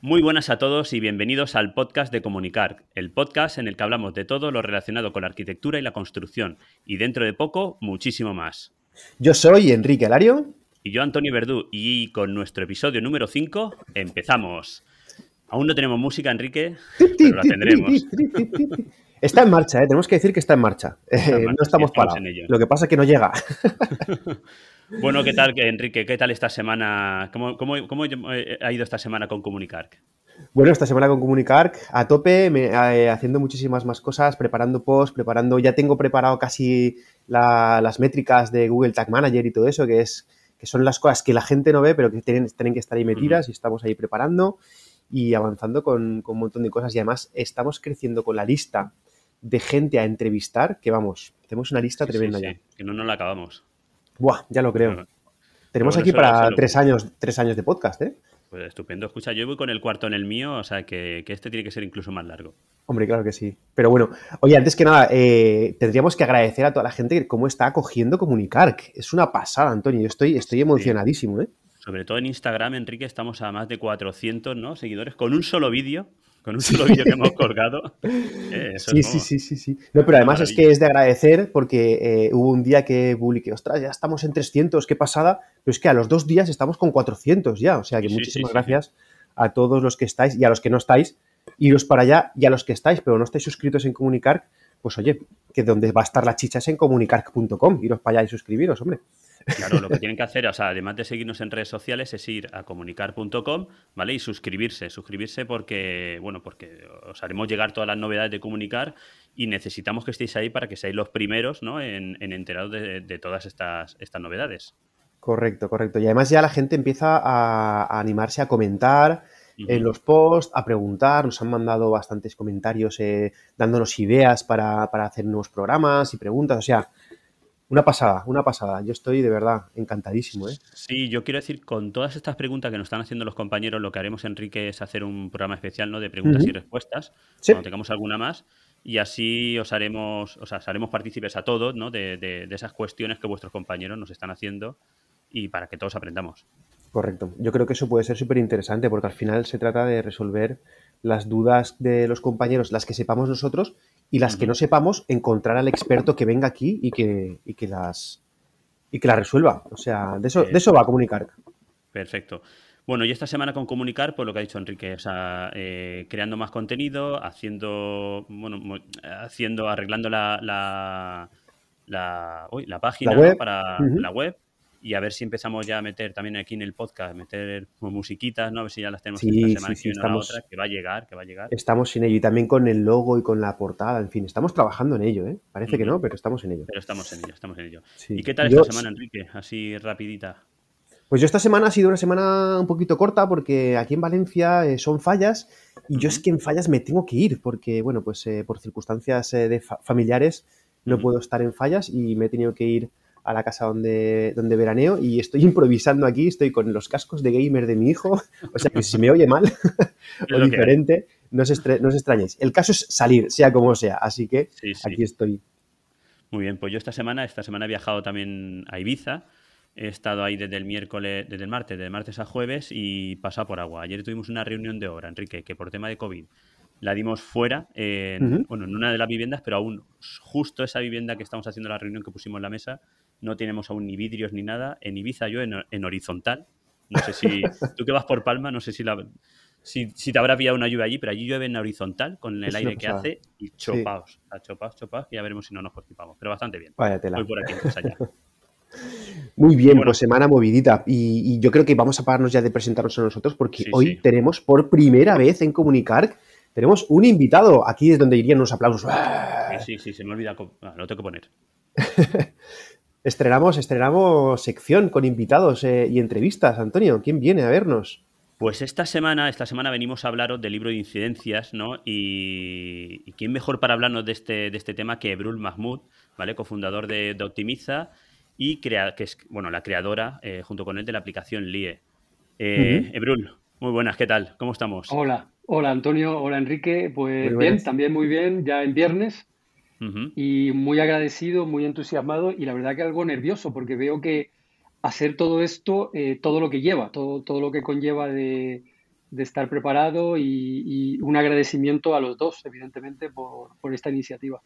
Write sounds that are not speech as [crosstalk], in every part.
Muy buenas a todos y bienvenidos al podcast de Comunicar, el podcast en el que hablamos de todo lo relacionado con la arquitectura y la construcción, y dentro de poco, muchísimo más. Yo soy Enrique Alario. Y yo, Antonio Verdú, y con nuestro episodio número 5 empezamos. Aún no tenemos música, Enrique, pero la tendremos. Está en marcha, ¿eh? tenemos que decir que está en marcha. Eh, no estamos, parados. Lo que pasa es que no llega. [laughs] Bueno, ¿qué tal, Enrique? ¿Qué tal esta semana? ¿Cómo, ha ido esta semana con Comunicar? Bueno, esta semana con Comunicar a tope, eh, haciendo muchísimas más cosas, preparando posts, preparando, ya tengo preparado casi las métricas de Google Tag Manager y todo eso, que es que son las cosas que la gente no ve, pero que tienen, tienen que estar ahí metidas y estamos ahí preparando y avanzando con, un montón de cosas. Y además estamos creciendo con la lista de gente a entrevistar, que vamos, tenemos una lista tremenda ya. Que no nos la acabamos. Buah, ya lo creo. Tenemos aquí para tres años, tres años de podcast, ¿eh? Pues estupendo. Escucha, yo voy con el cuarto en el mío, o sea que, este tiene que ser incluso más largo. Hombre, claro que sí. Pero bueno, oye, antes que nada, eh, tendríamos que agradecer a toda la gente cómo está acogiendo Comunicar. Es una pasada, Antonio. Yo estoy, estoy emocionadísimo, ¿eh? Sobre todo en Instagram, Enrique, estamos a más de 400 ¿no? seguidores con un solo vídeo con un solo vídeo que hemos colgado. [laughs] Eh, sí, sí, sí, sí, sí. No, pero además es que es de agradecer porque eh, hubo un día que publiqué, ostras, ya estamos en 300, qué pasada, pero es que a los dos días estamos con 400 ya, o sea que muchísimas gracias a todos los que estáis y a los que no estáis, iros para allá y a los que estáis, pero no estáis suscritos en Comunicar, pues oye, que donde va a estar la chicha es en comunicar.com, iros para allá y suscribiros, hombre. Claro, lo que [laughs] tienen que hacer, o sea, además de seguirnos en redes sociales, es ir a comunicar.com, ¿vale? Y suscribirse, suscribirse porque, bueno, porque os haremos llegar todas las novedades de comunicar y necesitamos que estéis ahí para que seáis los primeros, ¿no? En, en enterados de, todas estas, estas novedades. Correcto, correcto. Y además ya la gente empieza a, animarse a comentar en los posts, a preguntar. Nos han mandado bastantes comentarios eh, dándonos ideas para, para hacer nuevos programas y preguntas. O sea, una pasada, una pasada. Yo estoy de verdad encantadísimo. ¿eh? Sí, yo quiero decir, con todas estas preguntas que nos están haciendo los compañeros, lo que haremos, Enrique, es hacer un programa especial ¿no? de preguntas y respuestas, cuando tengamos alguna más, y así os haremos, os haremos partícipes a todos ¿no? de, de, esas cuestiones que vuestros compañeros nos están haciendo y para que todos aprendamos. Correcto. Yo creo que eso puede ser súper interesante porque al final se trata de resolver las dudas de los compañeros, las que sepamos nosotros y las que no sepamos, encontrar al experto que venga aquí y que, y que las y que la resuelva. O sea, de eso, de eso va a comunicar. Perfecto. Bueno, y esta semana con comunicar, pues lo que ha dicho Enrique, o sea, eh, creando más contenido, haciendo, bueno, haciendo, arreglando la, la, la, la página para la web, y a ver si empezamos ya a meter también aquí en el podcast, meter musiquitas, ¿no? A ver si ya las tenemos esta semana sí, una otra, que va a llegar, que va a llegar. Estamos en ello y también con el logo y con la portada, en fin, estamos trabajando en ello, ¿eh? Parece que no, pero estamos en ello. Pero estamos en ello, estamos en ello. ¿Y qué tal esta semana, Enrique? Así rapidita. Pues yo esta semana ha sido una semana un poquito corta porque aquí en Valencia eh, son fallas y yo es que en fallas me tengo que ir porque, bueno, pues eh, por circunstancias eh, de familiares no puedo estar en fallas y me he tenido que ir a la casa donde, donde veraneo y estoy [laughs] improvisando aquí, estoy con los cascos de gamer de mi hijo, [laughs] o sea que si me oye mal [laughs] o diferente, no os, no extrañéis. El caso es salir, sea como sea, así que aquí estoy. Muy bien, pues yo esta semana, esta semana he viajado también a Ibiza, he estado ahí desde el miércoles, desde el martes, de martes a jueves y pasado por agua. Ayer tuvimos una reunión de obra, Enrique, que por tema de COVID la dimos fuera, en, bueno, en una de las viviendas, pero aún justo esa vivienda que estamos haciendo la reunión que pusimos en la mesa, no tenemos aún ni vidrios ni nada. En Ibiza yo en, horizontal. No sé si [laughs] tú que vas por Palma, no sé si, la, si, te habrá pillado una lluvia allí, pero allí llueve en horizontal con el aire que hace y chopaos, chopaos, chopaos, y ya veremos si no nos constipamos. Pero bastante bien. Voy por aquí, allá. [laughs] Muy bien, pues semana movidita. Y, yo creo que vamos a pararnos ya de presentarnos a nosotros porque hoy tenemos por primera vez en Comunicar, tenemos un invitado. Aquí es donde irían unos aplausos. Sí, sí, se me olvida. Ah, lo tengo que poner. [laughs] Estrenamos, estrenamos sección con invitados eh, y entrevistas. Antonio, ¿quién viene a vernos? Pues esta semana, esta semana venimos a hablaros del libro de incidencias, ¿no? Y, quién mejor para hablarnos de este, de este tema que Ebrul Mahmoud, ¿vale? Cofundador de, Optimiza y crea, que es bueno, la creadora, eh, junto con él, de la aplicación LIE. Eh, Ebrul, muy buenas, ¿qué tal? ¿Cómo estamos? Hola, hola Antonio, hola Enrique, pues bien, también muy bien, ya en viernes, y muy agradecido, muy entusiasmado y la verdad que algo nervioso porque veo que hacer todo esto, eh, todo lo que lleva, todo, todo lo que conlleva de, de estar preparado y, un agradecimiento a los dos, evidentemente, por, por esta iniciativa.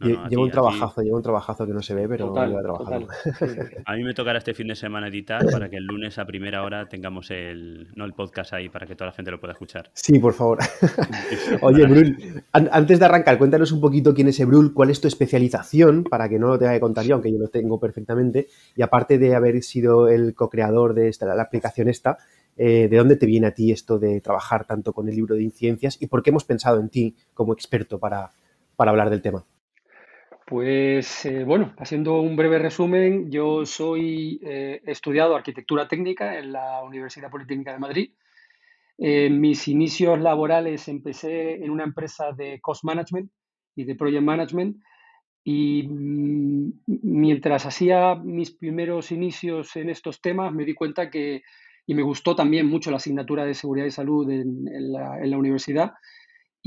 Llevo un trabajazo, llevo un trabajazo que no se ve, pero total, trabajando. A mí me tocará este fin de semana editar para que el lunes a primera hora tengamos el, no el podcast ahí para que toda la gente lo pueda escuchar. Sí, por favor. [laughs] Oye, Brul, antes de arrancar, cuéntanos un poquito quién es Ebrul, cuál es tu especialización, para que no lo tenga que contar yo, aunque yo lo tengo perfectamente, y aparte de haber sido el co-creador de esta, la aplicación esta, eh, ¿de dónde te viene a ti esto de trabajar tanto con el libro de incidencias y por qué hemos pensado en ti como experto para, hablar del tema? Pues eh, bueno, haciendo un breve resumen, yo soy eh, estudiado arquitectura técnica en la Universidad Politécnica de Madrid. En mis inicios laborales empecé en una empresa de cost management y de project management y mm, mientras hacía mis primeros inicios en estos temas me di cuenta que y me gustó también mucho la asignatura de seguridad y salud en, la, universidad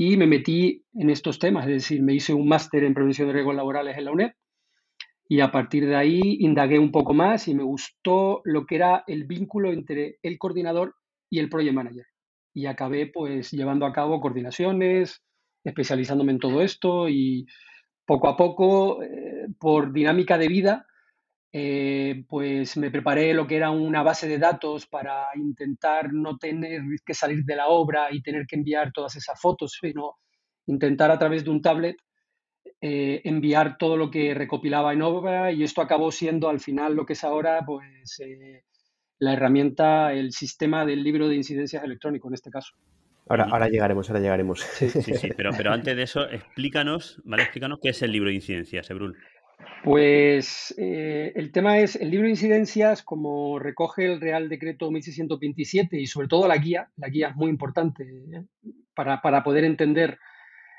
y me metí en estos temas, es decir, me hice un máster en prevención de riesgos laborales en la UNED y a partir de ahí indagué un poco más y me gustó lo que era el vínculo entre el coordinador y el project manager. Y acabé pues llevando a cabo coordinaciones, especializándome en todo esto y poco a poco, eh, por dinámica de vida, eh, pues me preparé lo que era una base de datos para intentar no tener que salir de la obra y tener que enviar todas esas fotos, sino intentar a través de un tablet eh, enviar todo lo que recopilaba en obra y esto acabó siendo al final lo que es ahora pues eh, la herramienta, el sistema del libro de incidencias electrónico en este caso. Ahora, ahora llegaremos, ahora llegaremos. Sí, sí, [laughs] pero, pero antes de eso, explícanos, ¿vale? Explícanos qué es el libro de incidencias, Ebrul. Pues eh, el tema es, el libro de incidencias, como recoge el Real Decreto 1627 y sobre todo la guía, la guía es muy importante ¿eh? para, poder entender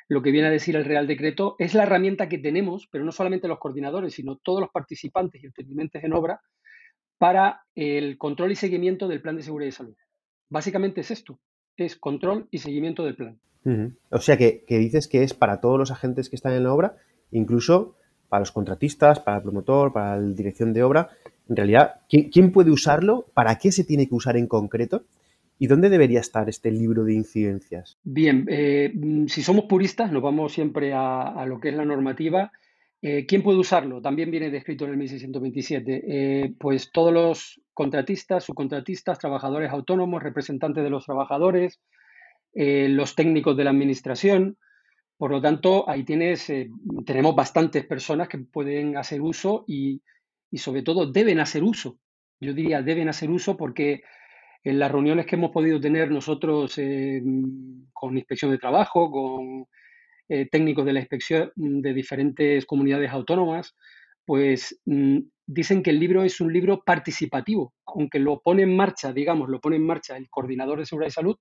lo que viene a decir el Real Decreto, es la herramienta que tenemos, pero no solamente los coordinadores, sino todos los participantes y intervinientes en obra, para el control y seguimiento del plan de seguridad y salud. Básicamente es esto, es control y seguimiento del plan. O sea que, que dices que es para todos los agentes que están en la obra, incluso para los contratistas, para el promotor, para la dirección de obra. En realidad, ¿quién, puede usarlo? ¿Para qué se tiene que usar en concreto? ¿Y dónde debería estar este libro de incidencias? Bien, eh, si somos puristas, nos vamos siempre a, lo que es la normativa. Eh, ¿Quién puede usarlo? También viene descrito en el 1627. Eh, pues todos los contratistas, subcontratistas, trabajadores autónomos, representantes de los trabajadores, los técnicos de la administración, por lo tanto, ahí tienes, eh, tenemos bastantes personas que pueden hacer uso y, sobre todo deben hacer uso. Yo diría deben hacer uso porque en las reuniones que hemos podido tener nosotros eh, con inspección de trabajo, con eh, técnicos de la inspección de diferentes comunidades autónomas, pues mm, dicen que el libro es un libro participativo, aunque lo pone en marcha, digamos, lo pone en marcha el coordinador de seguridad y salud,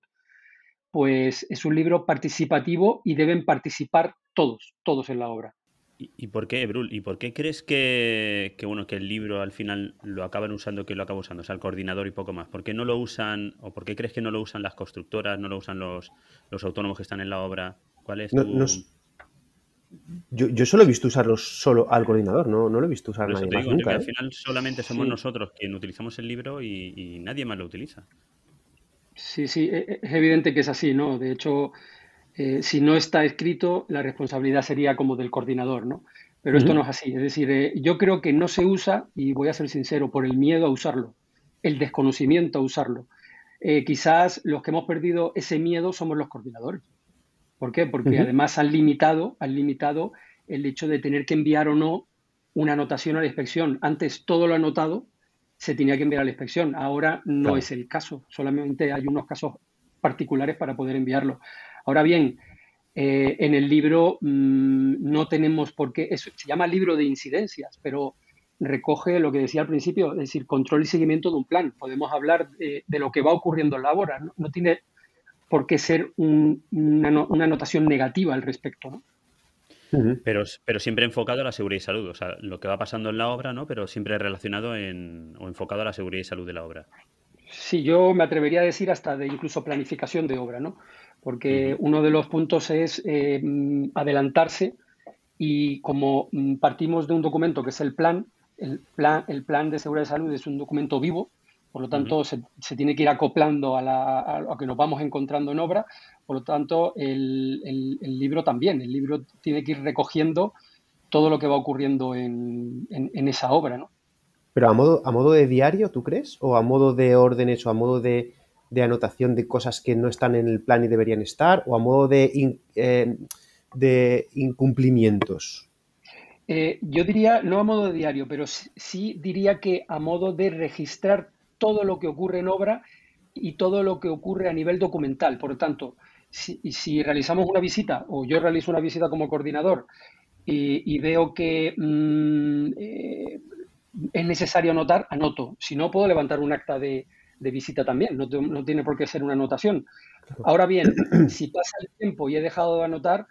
pues es un libro participativo y deben participar todos, todos en la obra. ¿Y, por qué, Brul? ¿Y por qué crees que, bueno, que el libro al final lo acaban usando, que lo acaba usando? O sea, el coordinador y poco más. ¿Por qué no lo usan, o por qué crees que no lo usan las constructoras, no lo usan los, los autónomos que están en la obra? ¿Cuál es tu... yo, solo he visto usarlo solo al coordinador, no, no lo he visto usar nadie más nunca. Al ¿eh? final solamente somos nosotros quien utilizamos el libro y nadie más lo utiliza. Sí, sí, e, e, es evidente que es así, ¿no? De hecho, eh, si no está escrito, la responsabilidad sería como del coordinador, ¿no? Pero esto no es así. Es decir, eh, yo creo que no se usa, y voy a ser sincero, por el miedo a usarlo, el desconocimiento a usarlo. Eh, quizás los que hemos perdido ese miedo somos los coordinadores. ¿Por qué? Porque además han limitado, han limitado el hecho de tener que enviar o no una anotación a la inspección. Antes todo lo anotado se tenía que enviar a la inspección. Ahora no es el caso, solamente hay unos casos particulares para poder enviarlo. Ahora bien, eh, en el libro mm, no tenemos por qué, se llama libro de incidencias, pero recoge lo que decía al principio, es decir, control y seguimiento de un plan. Podemos hablar de, lo que va ocurriendo en la obra, no, tiene por qué ser una, una, anotación negativa al respecto. ¿no? Pero, pero siempre enfocado a la seguridad y salud, o sea, lo que va pasando en la obra, ¿no? Pero siempre relacionado en, o enfocado a la seguridad y salud de la obra. Sí, yo me atrevería a decir hasta de incluso planificación de obra, ¿no? Porque uno de los puntos es eh, adelantarse y como partimos de un documento que es el plan, el plan, el plan de seguridad y salud es un documento vivo, Por lo tanto, se, tiene que ir acoplando a, lo que nos vamos encontrando en obra. Por lo tanto, el, libro también. El libro tiene que ir recogiendo todo lo que va ocurriendo en, esa obra, ¿no? Pero a modo, a modo de diario, ¿tú crees? ¿O a modo de órdenes o a modo de, anotación de cosas que no están en el plan y deberían estar? ¿O a modo de, eh, de incumplimientos? Eh, yo diría, no a modo de diario, pero sí, diría que a modo de registrar todo lo que ocurre en obra y todo lo que ocurre a nivel documental. Por lo tanto, si, realizamos una visita o yo realizo una visita como coordinador y, veo que mm, eh, es necesario anotar, anoto. Si no, puedo levantar un acta de, visita también, no, no, tiene por qué ser una anotación. Ahora bien, [clears throat] si pasa el tiempo y he dejado de anotar,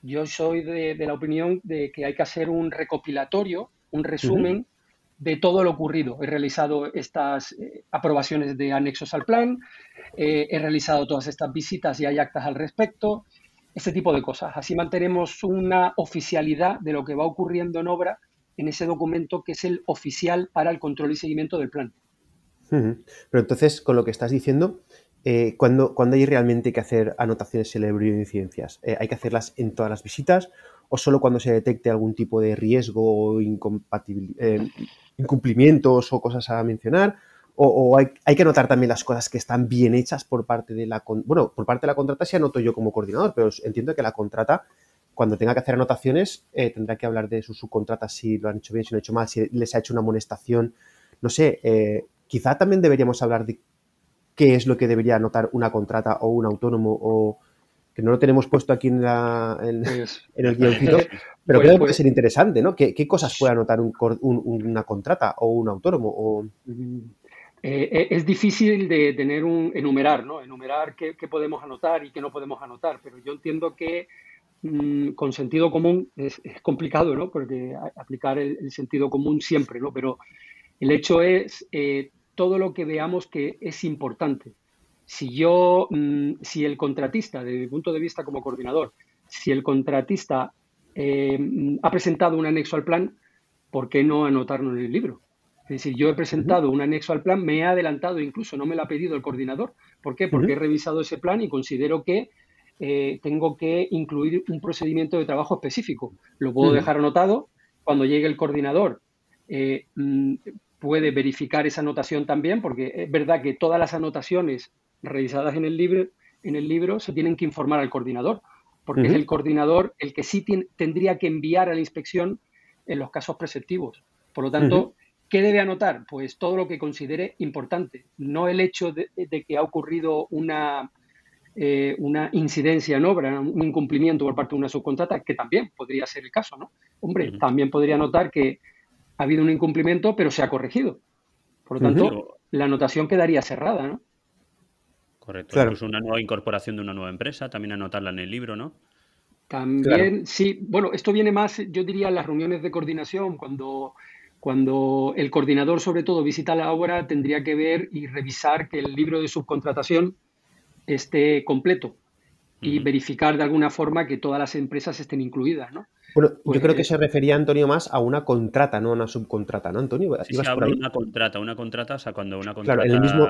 yo soy de, la opinión de que hay que hacer un recopilatorio, un resumen de todo lo ocurrido. He realizado estas eh, aprobaciones de anexos al plan, eh, he realizado todas estas visitas y hay actas al respecto, ese tipo de cosas. Así mantenemos una oficialidad de lo que va ocurriendo en obra en ese documento que es el oficial para el control y seguimiento del plan. Pero entonces, con lo que estás diciendo, eh, ¿cuándo, hay realmente que hacer anotaciones de incidencias? ¿Hay que hacerlas en todas las visitas o solo cuando se detecte algún tipo de riesgo o eh, incumplimientos o cosas a mencionar? ¿O, hay, que anotar también las cosas que están bien hechas por parte de la... Bueno, por parte de la contrata sí anoto yo como coordinador, pero entiendo que la contrata cuando tenga que hacer anotaciones, tendrá que hablar de sus subcontratas si lo han hecho bien, si lo han hecho mal, si les ha hecho una amonestación. No sé, quizá también deberíamos hablar de qué es lo que debería anotar una contrata o un autónomo o que no lo tenemos puesto aquí en, la, en, pues, [laughs] el guioncito, [laughs] pero creo que puede pues ser interesante, ¿no? ¿Qué, cosas puede anotar una contrata o un autónomo? O... Eh, eh, es difícil de tener un enumerar, ¿no? Enumerar qué, podemos anotar y qué no podemos anotar, pero yo entiendo que mm, con sentido común es, complicado, ¿no? Porque aplicar el, sentido común siempre, ¿no? Pero el hecho es eh, todo lo que veamos que es importante. Si yo, mm, si el contratista, desde mi punto de vista como coordinador, si el contratista eh, ha presentado un anexo al plan, ¿por qué no anotarlo en el libro? Es decir, yo he presentado un anexo al plan, me he adelantado, incluso no me lo ha pedido el coordinador. ¿Por qué? Porque he revisado ese plan y considero que eh, tengo que incluir un procedimiento de trabajo específico. Lo puedo dejar anotado. Cuando llegue el coordinador, eh, mm, puede verificar esa anotación también, porque es verdad que todas las anotaciones revisadas en el libro, en el libro se tienen que informar al coordinador, porque es el coordinador el que sí tendría que enviar a la inspección en los casos preceptivos. Por lo tanto, ¿qué debe anotar? Pues todo lo que considere importante, no el hecho de, que ha ocurrido una, eh, una incidencia en obra, un incumplimiento por parte de una subcontrata, que también podría ser el caso, ¿no? Hombre, también podría notar que ha habido un incumplimiento, pero se ha corregido. Por lo tanto, la anotación quedaría cerrada, ¿no? Correcto. Incluso una nueva incorporación de una nueva empresa, también anotarla en el libro, ¿no? También, sí. Bueno, esto viene más, yo diría, en las reuniones de coordinación, cuando, cuando el coordinador, sobre todo, visita la obra, tendría que ver y revisar que el libro de subcontratación esté completo y verificar de alguna forma que todas las empresas estén incluidas, ¿no? Bueno, yo creo que pues se refería, Antonio, más a una contrata, no a una subcontrata, ¿no, Antonio? Sí, sí una contrata, una contrata, o sea, cuando una contrata... Claro, en el mismo,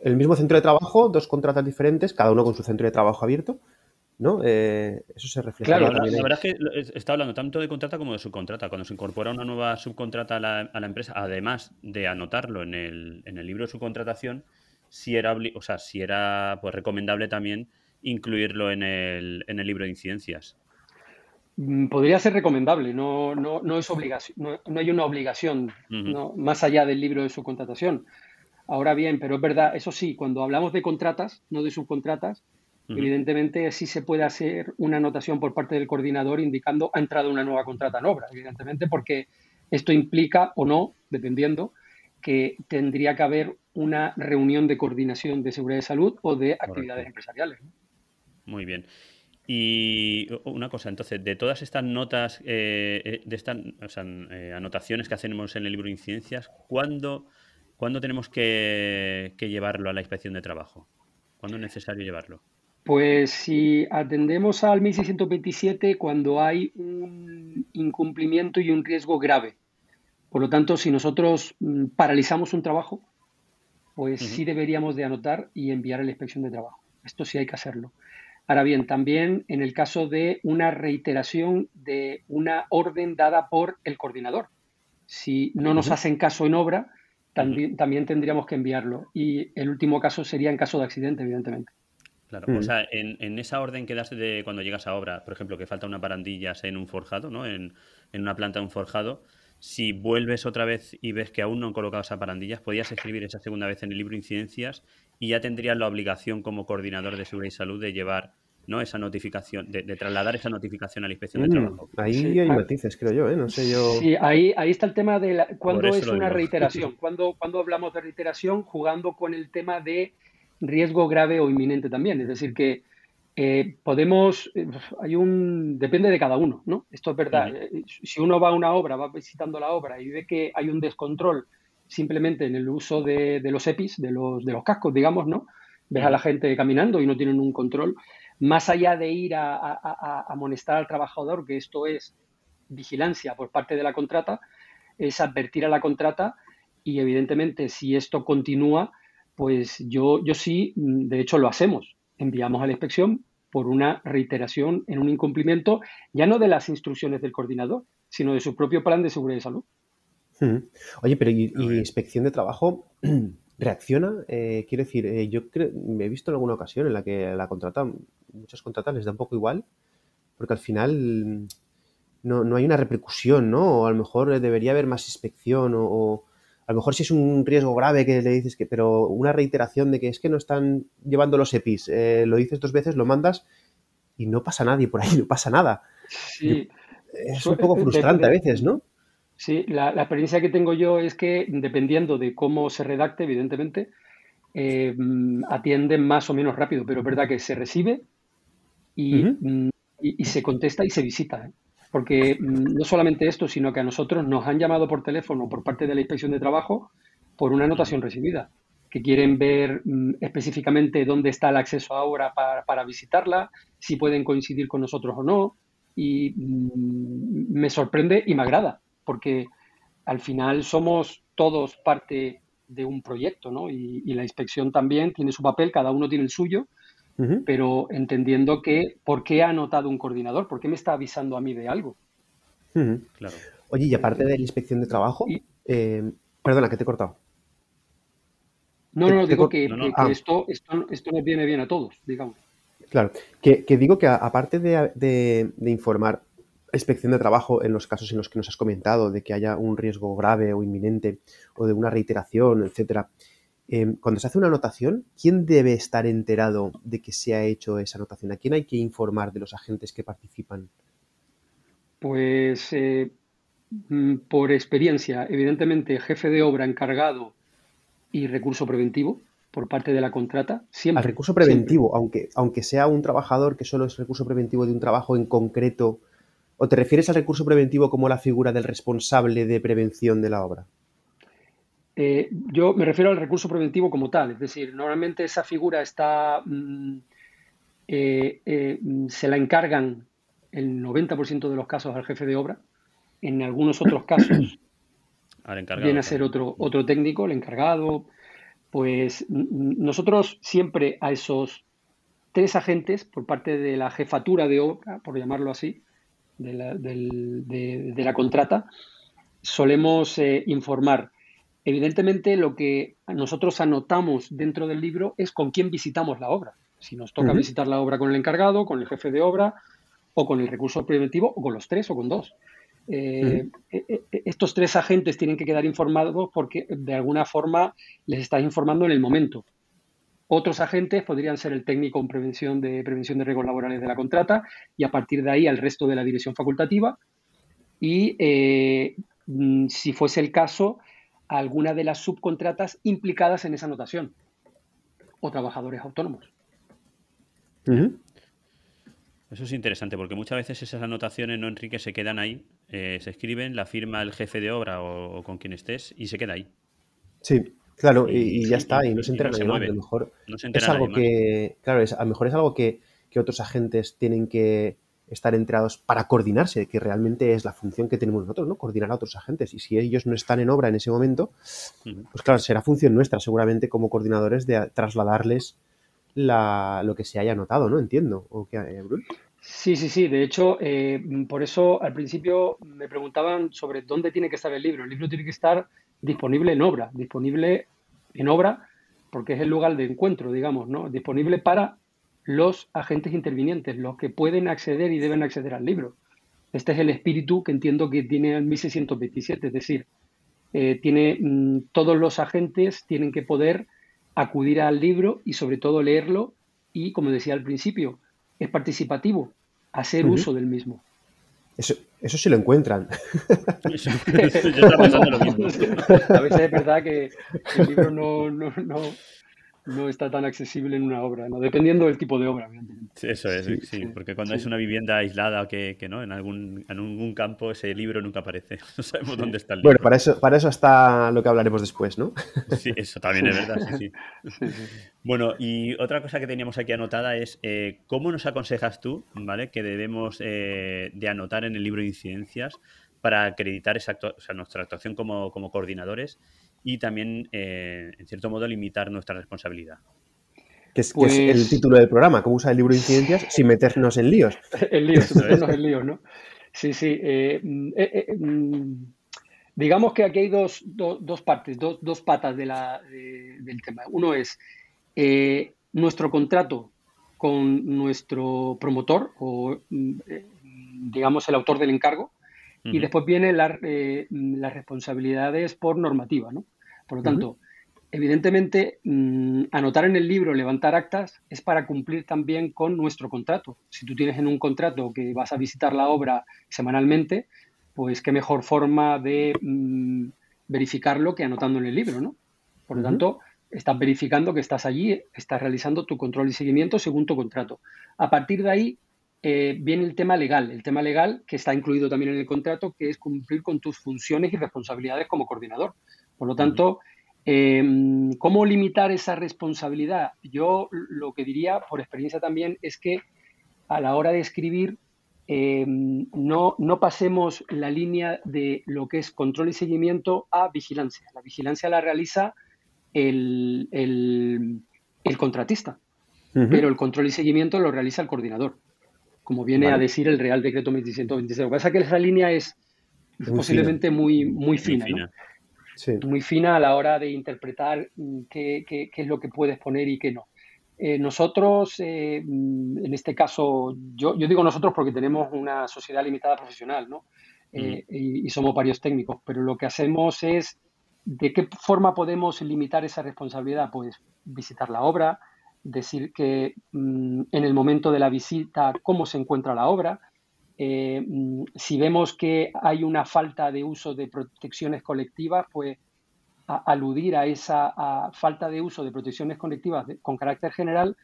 el mismo centro de trabajo, dos contratas diferentes, cada uno con su centro de trabajo abierto, ¿no? Eh, eso se refleja. Claro, la, verdad es que está hablando tanto de contrata como de subcontrata. Cuando se incorpora una nueva subcontrata a la, empresa, además de anotarlo en el, en el, libro de subcontratación, si era, o sea, si era pues, recomendable también incluirlo en el, en el libro de incidencias. Mm, podría ser recomendable, no, no, no es obligación, no, hay una obligación más allá del libro de subcontratación. Ahora bien, pero es verdad, eso sí, cuando hablamos de contratas, no de subcontratas, evidentemente sí se puede hacer una anotación por parte del coordinador indicando ha entrado una nueva contrata en obra, evidentemente, porque esto implica o no, dependiendo, que tendría que haber una reunión de coordinación de seguridad de salud o de actividades empresariales. Muy bien. Y una cosa, entonces, de todas estas notas, eh, eh, de estas eh, anotaciones que hacemos en el libro de incidencias, ¿cuándo, tenemos que, llevarlo a la inspección de trabajo? ¿Cuándo es necesario llevarlo? Pues si atendemos al 1627 cuando hay un incumplimiento y un riesgo grave. Por lo tanto, si nosotros mm, paralizamos un trabajo, pues sí deberíamos de anotar y enviar a la inspección de trabajo. Esto sí hay que hacerlo. Ahora bien, también en el caso de una reiteración de una orden dada por el coordinador. Si no nos hacen caso en obra, también, también tendríamos que enviarlo. Y el último caso sería en caso de accidente, evidentemente. Claro, o sea, en, esa orden que das de cuando llegas a obra, por ejemplo, que falta una parandilla en un forjado, ¿no? En, en, una planta de un forjado, si vuelves otra vez y ves que aún no han colocado esa parandillas, podías escribir esa segunda vez en el libro incidencias y ya tendrías la obligación como coordinador de seguridad y salud de llevar ¿no? esa notificación, de, trasladar esa notificación a la inspección de mm, trabajo. Ahí hay matices, creo yo, ¿eh? No sé yo. Sí, ahí, ahí está el tema de la, cuándo es una reiteración. [laughs] Cuando, cuando hablamos de reiteración, jugando con el tema de riesgo grave o inminente también. Es decir, que eh, podemos, eh, hay un, depende de cada uno, ¿no? Esto es verdad. Eh, si uno va a una obra, va visitando la obra y ve que hay un descontrol simplemente en el uso de, los EPIs, de los, de los cascos, digamos, ¿no? Ves a la gente caminando y no tienen un control. Más allá de ir a, a amonestar al trabajador, que esto es vigilancia por parte de la contrata, es advertir a la contrata y evidentemente si esto continúa, pues yo, yo sí, mm, de hecho lo hacemos. Enviamos a la inspección por una reiteración en un incumplimiento, ya no de las instrucciones del coordinador, sino de su propio plan de seguridad y salud. Oye, pero ¿y, inspección de trabajo [clears throat] reacciona? Eh, quiero decir, eh, yo me he visto en alguna ocasión en la que la contrata, muchas contratas les da un poco igual, porque al final no, no hay una repercusión, ¿no? O a lo mejor debería haber más inspección o a lo mejor si es un riesgo grave que le dices que, pero una reiteración de que es que no están llevando los EPIs, eh, lo dices dos veces, lo mandas y no pasa nadie por ahí, no pasa nada. Sí. es un poco frustrante a veces, ¿no? Sí, la, experiencia que tengo yo es que dependiendo de cómo se redacte, evidentemente, eh, atienden más o menos rápido, pero es verdad que se recibe y, mm, y se contesta y se visita. ¿eh? Porque mm, no solamente esto, sino que a nosotros nos han llamado por teléfono por parte de la inspección de trabajo por una anotación recibida, que quieren ver mm, específicamente dónde está el acceso a obra para, visitarla, si pueden coincidir con nosotros o no. Y mm, me sorprende y me agrada, porque al final somos todos parte de un proyecto, ¿no? Y, y, la inspección también tiene su papel, cada uno tiene el suyo, pero entendiendo que por qué ha anotado un coordinador, por qué me está avisando a mí de algo. claro. Oye, y aparte de la inspección de trabajo, eh, perdona, que te he cortado. No, no, digo que, ah. esto, esto, esto, nos viene bien a todos, digamos. Claro, que, digo que aparte de, de, de, informar inspección de trabajo en los casos en los que nos has comentado, de que haya un riesgo grave o inminente, o de una reiteración, etcétera, Em, cuando se hace una anotación, ¿quién debe estar enterado de que se ha hecho esa anotación? ¿A quién hay que informar de los agentes que participan? Pues eh, mm, por experiencia, evidentemente, jefe de obra encargado y recurso preventivo por parte de la contrata. Siempre. Al recurso preventivo, aunque, aunque sea un trabajador que solo es recurso preventivo de un trabajo en concreto, ¿o te refieres al recurso preventivo como la figura del responsable de prevención de la obra? Eh, yo me refiero al recurso preventivo como tal, es decir, normalmente esa figura está, mm, eh, eh, se la encargan el 90% de los casos al jefe de obra, en algunos otros casos [clears throat] viene a ser otro, otro técnico, el encargado, pues nosotros siempre a esos tres agentes por parte de la jefatura de obra, por llamarlo así, de la, de, la contrata, solemos informar Evidentemente, lo que nosotros anotamos dentro del libro es con quién visitamos la obra. Si nos toca visitar la obra con el encargado, con el jefe de obra, o con el recurso preventivo, o con los tres, o con dos. Eh, e, e, e, estos tres agentes tienen que quedar informados porque de alguna forma les estás informando en el momento. Otros agentes podrían ser el técnico en prevención de prevención de riesgos laborales de la contrata y a partir de ahí al resto de la dirección facultativa. Y eh, mm, si fuese el caso, alguna de las subcontratas implicadas en esa anotación o trabajadores autónomos. Eso es interesante porque muchas veces esas anotaciones, ¿no, Enrique? Se quedan ahí, eh, se escriben, la firma el jefe de obra o, con quien estés y se queda ahí. Sí, claro, y, ya está, y no se entera nadie A lo mejor es algo que, claro, es, a lo mejor es algo que, otros agentes tienen que, estar enterados para coordinarse, que realmente es la función que tenemos nosotros, ¿no? Coordinar a otros agentes. Y si ellos no están en obra en ese momento, pues claro, será función nuestra seguramente como coordinadores de trasladarles lo que se haya notado, ¿no? Entiendo. ¿O qué, eh, Sí, sí, sí. De hecho, eh, por eso al principio me preguntaban sobre dónde tiene que estar el libro. El libro tiene que estar disponible en obra, disponible en obra porque es el lugar de encuentro, digamos, ¿no? Disponible para los agentes intervinientes, los que pueden acceder y deben acceder al libro. Este es el espíritu que entiendo que tiene el 1627, es decir, eh, tiene mm, todos los agentes tienen que poder acudir al libro y sobre todo leerlo y, como decía al principio, es participativo, hacer uso del mismo. Eso, eso sí lo encuentran. [laughs] [laughs] A veces es verdad que el libro no, no, no está tan accesible en una obra, ¿no? Dependiendo del tipo de obra, Sí, eso es, sí, porque cuando es una vivienda aislada que, que no, en algún, en algún campo ese libro nunca aparece. [laughs] No sabemos dónde está el libro. Bueno, para eso, para eso está lo que hablaremos después, ¿no? Sí, eso también es verdad, [laughs] sí, sí. Bueno, y otra cosa que teníamos aquí anotada es eh, ¿cómo nos aconsejas tú, ¿vale? Que debemos eh, de anotar en el libro de incidencias para acreditar esa o sea, nuestra actuación como, como coordinadores y también, eh, en cierto modo, limitar nuestra responsabilidad. Que es, el pues título del programa, cómo usar el libro de incidencias sin meternos en líos. [laughs] en líos, meternos [laughs] en líos, ¿no? Sí, sí. Eh, eh, mm, digamos que aquí hay dos, partes, dos, patas de la, del tema. Uno es nuestro contrato con nuestro promotor o, mm, digamos, el autor del encargo, y después vienen las responsabilidades por normativa, ¿no? Por lo tanto, evidentemente, mm, anotar en el libro, levantar actas, es para cumplir también con nuestro contrato. Si tú tienes en un contrato que vas a visitar la obra semanalmente, pues qué mejor forma de mm, verificarlo que anotando en el libro, ¿no? Por lo tanto, estás verificando que estás allí, estás realizando tu control y seguimiento según tu contrato. A partir de ahí eh, viene el tema legal, el tema legal que está incluido también en el contrato, que es cumplir con tus funciones y responsabilidades como coordinador. Por lo tanto, em, ¿cómo limitar esa responsabilidad? Yo lo que diría, por experiencia también, es que a la hora de escribir em, no, no, pasemos la línea de lo que es control y seguimiento a vigilancia. La vigilancia la realiza el, contratista, pero el control y seguimiento lo realiza el coordinador, como viene a decir el Real Decreto 1626. Lo que pasa es que esa línea es, posiblemente muy, muy fina. ¿no? muy fina a la hora de interpretar qué, es lo que puedes poner y qué no. Eh, nosotros, eh, en este caso, yo, digo nosotros porque tenemos una sociedad limitada profesional, ¿no? Eh, y, somos varios técnicos, pero lo que hacemos es, ¿de qué forma podemos limitar esa responsabilidad? Pues visitar la obra, decir que mm, en el momento de la visita cómo se encuentra la obra, eh, mm, si vemos que hay una falta de uso de protecciones colectivas, pues aludir a esa falta de uso de protecciones colectivas con carácter general,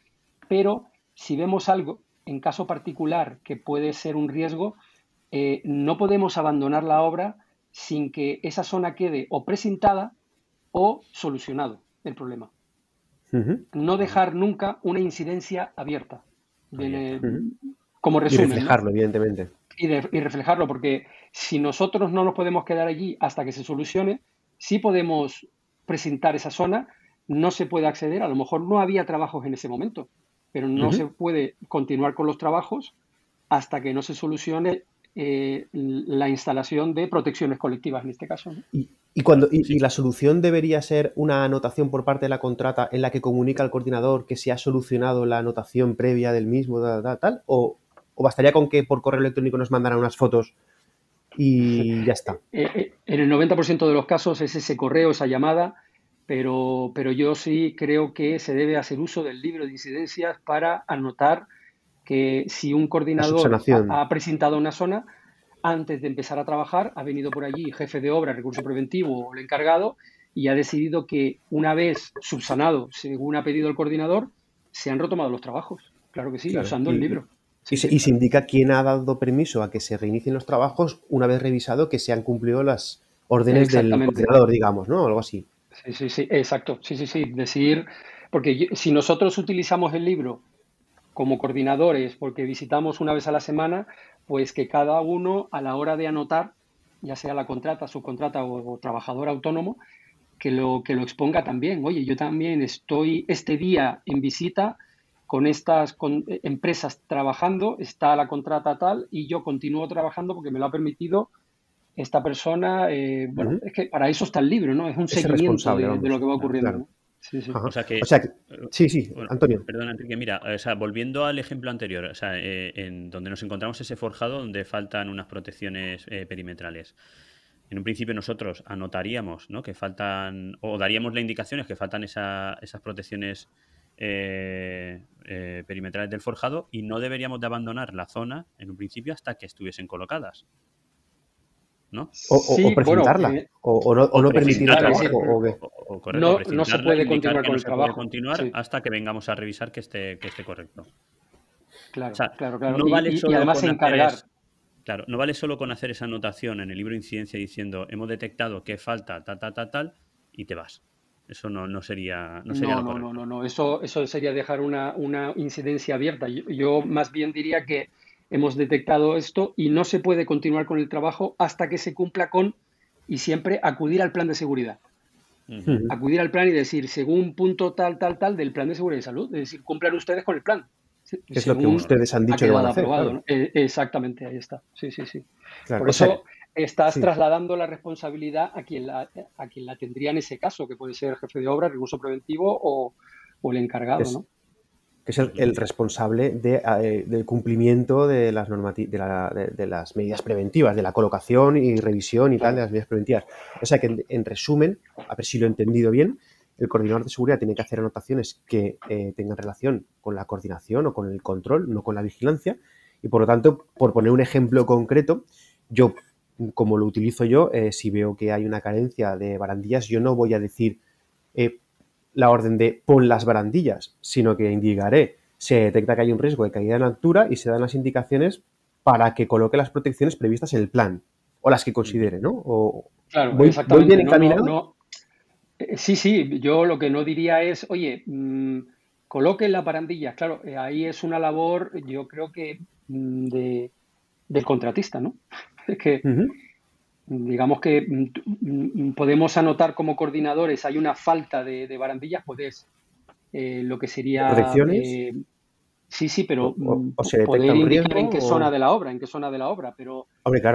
pero si vemos algo en caso particular que puede ser un riesgo, eh, no podemos abandonar la obra sin que esa zona quede o presentada o solucionado el problema. No dejar nunca una incidencia abierta como resumen. Y reflejarlo, evidentemente. Y, reflejarlo, porque si nosotros no nos podemos quedar allí hasta que se solucione, sí podemos presentar esa zona, no se puede acceder, a lo mejor no había trabajos en ese momento, pero no se puede continuar con los trabajos hasta que no se solucione eh, la instalación de protecciones colectivas en este caso. Y, cuando, y, la solución debería ser una anotación por parte de la contrata en la que comunica al coordinador que se ha solucionado la anotación previa del mismo, tal, o, ¿O bastaría con que por correo electrónico nos mandaran unas fotos y [laughs] ya está? Eh, eh, en el 90% de los casos es ese correo, esa llamada, pero, pero yo sí creo que se debe hacer uso del libro de incidencias para anotar que si un coordinador ha, presentado una zona, antes de empezar a trabajar, ha venido por allí jefe de obra, recurso preventivo o el encargado y ha decidido que una vez subsanado, según ha pedido el coordinador, se han retomado los trabajos. Claro que sí, usando el libro y, se, indica quién ha dado permiso a que se reinicien los trabajos una vez revisado que se han cumplido las órdenes del coordinador, digamos, ¿no? Algo así. Sí, sí, sí, exacto. Sí, sí, sí. Decir, porque si nosotros utilizamos el libro como coordinadores, porque visitamos una vez a la semana, pues que cada uno a la hora de anotar, ya sea la contrata, subcontrata o, o trabajador autónomo, que lo, que lo exponga también. Oye, yo también estoy este día en visita con estas eh, empresas trabajando, está la contrata tal y yo continúo trabajando porque me lo ha permitido esta persona. Eh, bueno, es que para eso está el libro, ¿no? Es un seguimiento de, lo que va ocurriendo. Sí, sí. O sea que, sí, sí, Antonio. Perdón, Enrique, mira, o sea, volviendo al ejemplo anterior, o sea, eh, en donde nos encontramos ese forjado donde faltan unas protecciones perimetrales. En un principio nosotros anotaríamos ¿no? que faltan, o daríamos las indicaciones que faltan esas protecciones eh, eh, perimetrales del forjado y no deberíamos de abandonar la zona en un principio hasta que estuviesen colocadas. ¿no? O, presentarla, eh, o, no, o permitir el trabajo. no, se puede continuar con el trabajo. continuar hasta que vengamos a revisar que esté, que esté correcto. Claro, claro, claro. No vale y, además encargar. claro, no vale solo con hacer esa anotación en el libro de incidencia diciendo hemos detectado que falta tal, tal, tal, tal, y te vas. Eso no, no sería, no sería no, no, no, no, Eso, eso sería dejar una, una incidencia abierta. Yo, más bien diría que hemos detectado esto y no se puede continuar con el trabajo hasta que se cumpla con y siempre acudir al plan de seguridad. Acudir al plan y decir, según punto tal, tal, tal del plan de seguridad y salud, es decir, cumplan ustedes con el plan. es lo que ustedes han dicho que van a hacer. E, exactamente, ahí está. Sí, sí, sí. Por eso, estás trasladando la responsabilidad a quien la, a quien la tendría en ese caso, que puede ser el jefe de obra, recurso preventivo o, el encargado, es, ¿no? Que es el, responsable de, eh, del cumplimiento de las, de, de, las medidas preventivas, de la colocación y revisión y tal de las medidas preventivas. O sea que, en, resumen, a ver si lo he entendido bien, el coordinador de seguridad tiene que hacer anotaciones que eh, tengan relación con la coordinación o con el control, no con la vigilancia. Y por lo tanto, por poner un ejemplo concreto, yo como lo utilizo yo, eh, si veo que hay una carencia de barandillas, yo no voy a decir eh, la orden de pon las barandillas, sino que indicaré, se detecta que hay un riesgo de caída en altura y se dan las indicaciones para que coloque las protecciones previstas en el plan o las que considere, ¿no? O, claro, voy, bien encaminado. Eh, sí, sí, yo lo que no diría es, oye, mmm, coloquen las barandillas. Claro, ahí es una labor, yo creo que mm, de, del contratista, ¿no? [laughs] Es que, digamos que mm, mm, podemos anotar como coordinadores, hay una falta de, barandillas, pues eh, lo que sería... ¿Protecciones? Eh, sí, sí, pero o, mm, poder indicar en qué zona de la obra, en qué zona de la obra, pero,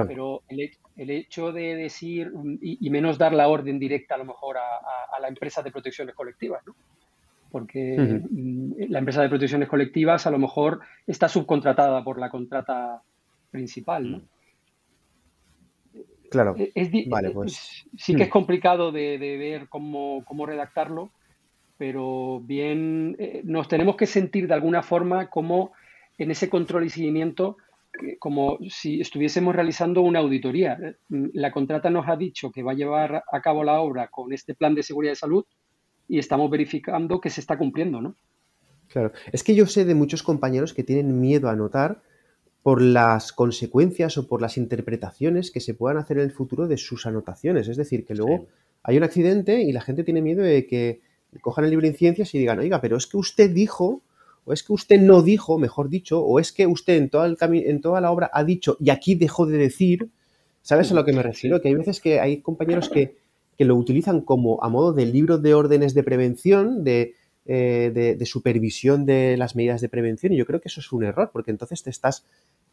pero el, hecho de decir y, menos dar la orden directa a lo mejor a, la empresa de protecciones colectivas, ¿no? Porque la empresa de protecciones colectivas a lo mejor está subcontratada por la contrata principal, ¿no? Claro. Eh, vale, pues. Sí que es hmm. complicado de, ver cómo, redactarlo, pero bien eh, nos tenemos que sentir de alguna forma como en ese control y seguimiento, como si estuviésemos realizando una auditoría. La contrata nos ha dicho que va a llevar a cabo la obra con este plan de seguridad de salud y estamos verificando que se está cumpliendo, ¿no? Claro. Es que yo sé de muchos compañeros que tienen miedo a anotar por las consecuencias o por las interpretaciones que se puedan hacer en el futuro de sus anotaciones. Es decir, que luego hay un accidente y la gente tiene miedo de que cojan el libro de ciencias y digan, oiga, pero es que usted dijo, o es que usted no dijo, mejor dicho, o es que usted en toda, el en toda la obra ha dicho y aquí dejó de decir. ¿Sabes a lo que me refiero? Que hay veces que hay compañeros que, lo utilizan como a modo de libro de órdenes de prevención, de, eh, de, de, supervisión de las medidas de prevención, y yo creo que eso es un error, porque entonces te estás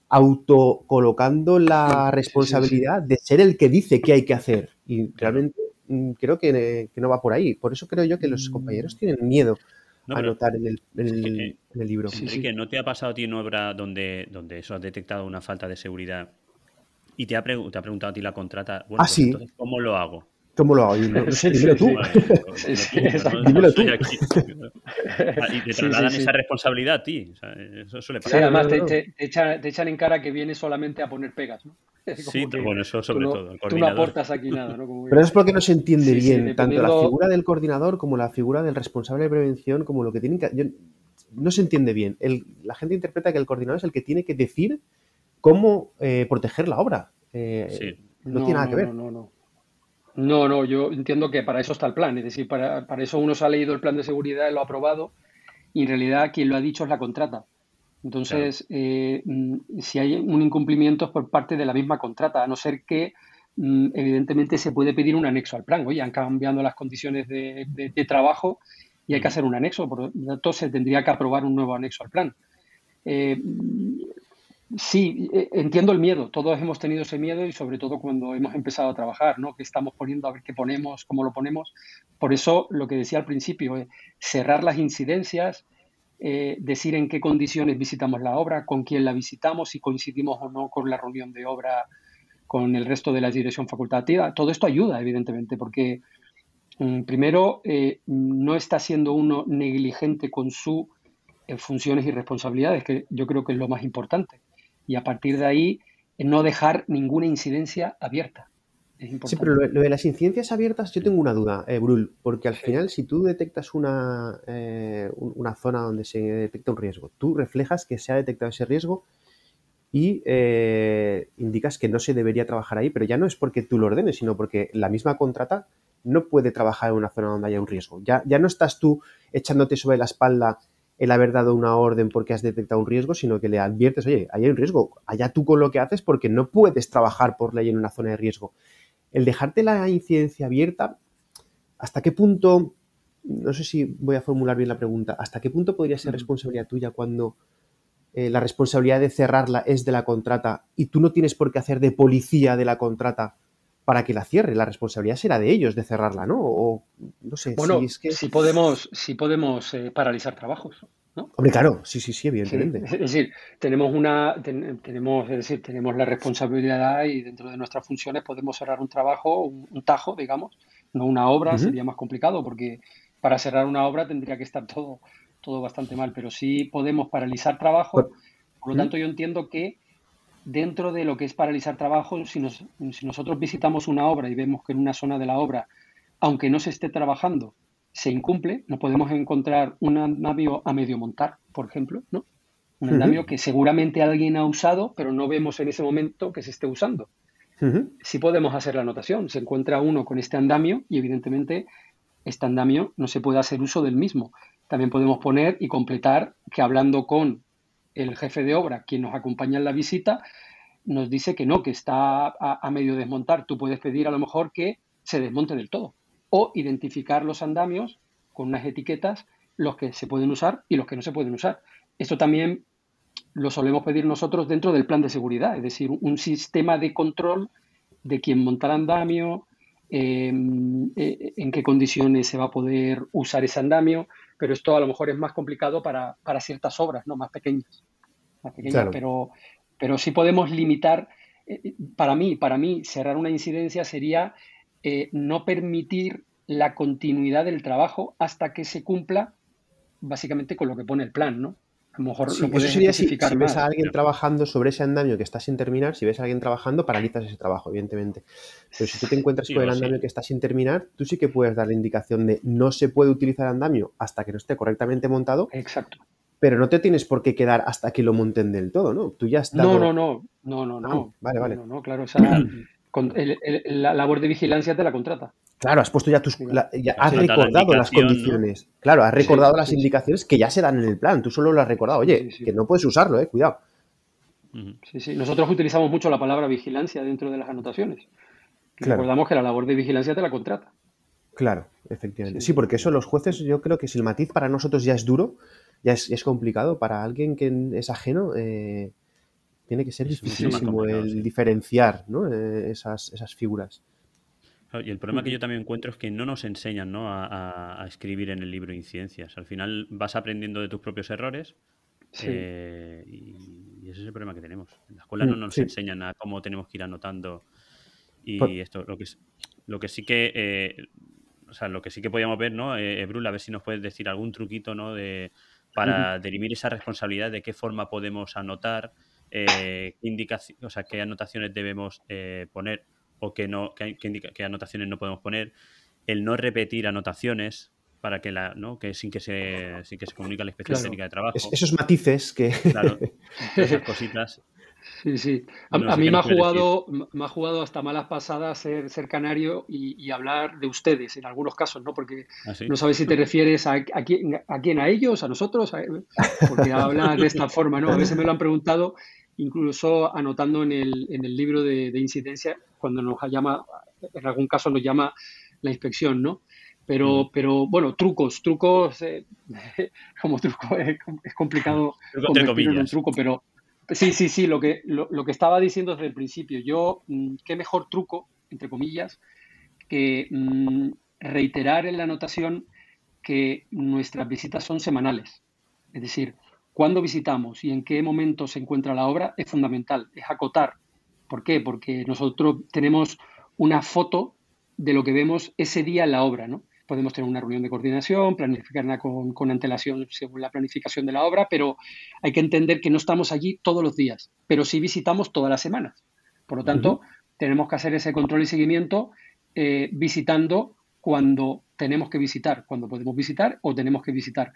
autocolocando la responsabilidad de ser el que dice qué hay que hacer. Y realmente mm, creo que, no va por ahí. Por eso creo yo que los compañeros mm. tienen miedo a anotar en el, en el, libro. Sí, que no te ha pasado a ti en obra donde, donde eso has detectado una falta de seguridad y te ha, te ha preguntado a ti la contrata, bueno, ah, pues entonces, ¿cómo lo hago? ¿Cómo lo hago? Dímelo tú. Dímelo tú. [laughs] Y te trasladan esa responsabilidad a ti. eso suele pasar. Sí, además te, echan, en cara que vienes solamente a poner pegas, ¿no? [laughs] Sí, bueno, eso sobre todo. tú no aportas aquí nada, ¿no? [laughs] Pero es porque no se entiende bien tanto la figura del coordinador como la figura del responsable de prevención, como lo que tienen que. no se entiende bien. la gente interpreta que el coordinador es el que tiene que decir cómo eh, proteger la obra. Eh, sí. No, tiene nada que ver. No, no, no. No, yo entiendo que para eso está el plan, es decir, para, para eso uno se ha leído el plan de seguridad, lo ha aprobado y en realidad quien lo ha dicho es la contrata. Entonces, eh, si hay un incumplimiento es por parte de la misma contrata, a no ser que mm, evidentemente se puede pedir un anexo al plan. Oye, han cambiado las condiciones de, trabajo y hay que hacer un anexo, por lo tanto se tendría que aprobar un nuevo anexo al plan. Eh, Sí, e, entiendo el miedo. Todos hemos tenido ese miedo y sobre todo cuando hemos empezado a trabajar, ¿no? Que estamos poniendo a ver qué ponemos, cómo lo ponemos. Por eso lo que decía al principio, eh, cerrar las incidencias, eh, decir en qué condiciones visitamos la obra, con quién la visitamos, si coincidimos o no con la reunión de obra con el resto de la dirección facultativa. Todo esto ayuda, evidentemente, porque mm, primero eh, no está siendo uno negligente con sus funciones y responsabilidades, que yo creo que es lo más importante y a partir de ahí no dejar ninguna incidencia abierta. sí, pero lo, de las incidencias abiertas, yo tengo una duda, eh, Brul, porque al final, si tú detectas una, eh, una zona donde se detecta un riesgo, tú reflejas que se ha detectado ese riesgo y eh, indicas que no se debería trabajar ahí, pero ya no es porque tú lo ordenes, sino porque la misma contrata no puede trabajar en una zona donde haya un riesgo. Ya, ya no estás tú echándote sobre la espalda el haber dado una orden porque has detectado un riesgo, sino que le adviertes, oye, ahí hay un riesgo, allá tú con lo que haces porque no puedes trabajar por ley en una zona de riesgo. El dejarte la incidencia abierta, ¿hasta qué punto, no sé si voy a formular bien la pregunta, ¿hasta qué punto podría ser responsabilidad tuya cuando eh, la responsabilidad de cerrarla es de la contrata y tú no tienes por qué hacer de policía de la contrata para que la cierre. La responsabilidad será de ellos de cerrarla, ¿no? O no sé. Bueno, si, es que... si podemos, si podemos eh, paralizar trabajos. ¿no? Hombre, claro, sí, sí, sí, evidentemente. es decir, tenemos una, tenemos, es decir, tenemos la responsabilidad y dentro de nuestras funciones podemos cerrar un trabajo, un, tajo, digamos, no una obra, sería más complicado porque para cerrar una obra tendría que estar todo, todo bastante mal, pero sí podemos paralizar trabajo. Por lo tanto, yo entiendo que dentro de lo que es paralizar trabajo, si, nosotros visitamos una obra y vemos que en una zona de la obra, aunque no se esté trabajando, se incumple, nos podemos encontrar un andamio a medio montar, por ejemplo, ¿no? Un andamio que seguramente alguien ha usado, pero no vemos en ese momento que se esté usando. Si podemos hacer la anotación. Se encuentra uno con este andamio y evidentemente este andamio no se puede hacer uso del mismo. También podemos poner y completar que hablando con el jefe de obra, quien nos acompaña en la visita, nos dice que no, que está a, medio desmontar. Tú puedes pedir a lo mejor que se desmonte del todo o identificar los andamios con unas etiquetas, los que se pueden usar y los que no se pueden usar. Esto también lo solemos pedir nosotros dentro del plan de seguridad, es decir, un sistema de control de quién monta el andamio, em, eh, en qué condiciones se va a poder usar ese andamio, pero esto a lo mejor es más complicado para, ciertas obras, ¿no? Más pequeñas. pero, pero sí podemos limitar. Eh, para mí, para mí, cerrar una incidencia sería eh, no permitir la continuidad del trabajo hasta que se cumpla básicamente con lo que pone el plan, ¿no? A lo mejor lo eso sería si, ves a alguien trabajando sobre ese andamio que está sin terminar, si ves a alguien trabajando, paralizas ese trabajo, evidentemente. Pero si tú te encuentras con el andamio que está sin terminar, tú sí que puedes dar la indicación de no se puede utilizar andamio hasta que no esté correctamente montado. Exacto. Pero no te tienes por qué quedar hasta que lo monten del todo, ¿no? Tú ya estás. No, no, no, no, no, no. Ah, vale, vale. No, no, claro, [clears throat] la labor de vigilancia te la contrata. Claro, has puesto ya tus. ya has recordado las condiciones. Claro, has recordado las indicaciones que ya se dan en el plan. Tú solo lo has recordado. Oye, que no puedes usarlo, eh, cuidado. Sí, sí. Nosotros utilizamos mucho la palabra vigilancia dentro de las anotaciones. Recordamos que la labor de vigilancia te la contrata. Claro, efectivamente. Sí, porque eso los jueces, yo creo que si el matiz para nosotros ya es duro, ya es, complicado, para alguien que es ajeno, eh, tiene que ser dificilísimo el diferenciar ¿no? Eh, esas, esas figuras. Y el problema que yo también encuentro es que no nos enseñan ¿no? A, escribir en el libro incidencias. Al final vas aprendiendo de tus propios errores eh, y, ese es el problema que tenemos. En la escuela no mm, nos enseñan a cómo tenemos que ir anotando y esto, lo que, lo que sí que... Eh, o sea, lo que sí que podíamos ver, ¿no? Eh, Brul, a ver si nos puedes decir algún truquito, ¿no? De, para dirimir esa responsabilidad, de qué forma podemos anotar, qué, o sea, qué anotaciones debemos poner o que no que, anotaciones no podemos poner, el no repetir anotaciones para que la, ¿no? que sin que se sin que se comunique la inspección técnica de trabajo. esos matices que claro, [laughs] esas cositas. Sí, sí. A, mí me ha, jugado, me ha jugado hasta malas pasadas ser, ser canario y, hablar de ustedes en algunos casos, ¿no? Porque ¿Ah, no sabes si te refieres a, a, quién, a quién, a ellos, a nosotros, porque habla de esta forma, ¿no? A veces me lo han preguntado, incluso anotando en el, en el libro de, incidencia, cuando nos llama, en algún caso nos llama la inspección, ¿no? Pero, mm. pero bueno, trucos, trucos, eh, [laughs] como truco es, complicado [laughs] convertirlo en un truco, pero Sí, sí, sí, lo que, lo, que estaba diciendo desde el principio. Yo, mm, qué mejor truco, entre comillas, que mm, reiterar en la anotación que nuestras visitas son semanales. Es decir, cuándo visitamos y en qué momento se encuentra la obra es fundamental, es acotar. ¿Por qué? Porque nosotros tenemos una foto de lo que vemos ese día en la obra, ¿no? podemos tener una reunión de coordinación, planificarla con, antelación según la planificación de la obra, pero hay que entender que no estamos allí todos los días, pero sí visitamos todas las semanas. Por lo tanto, tenemos que hacer ese control y seguimiento eh, visitando cuando tenemos que visitar, cuando podemos visitar o tenemos que visitar.